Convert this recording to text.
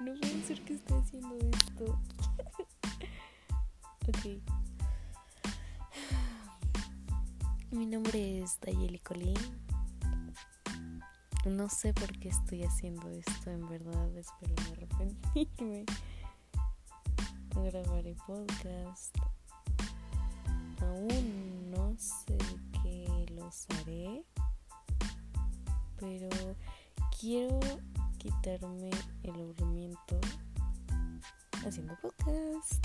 no puede ser que esté haciendo esto. ok. Mi nombre es Dayeli Colín. No sé por qué estoy haciendo esto, en verdad, espero no arrepentirme. Grabaré podcast. Aún no sé qué los haré, pero quiero quitarme el aburrimiento haciendo podcast.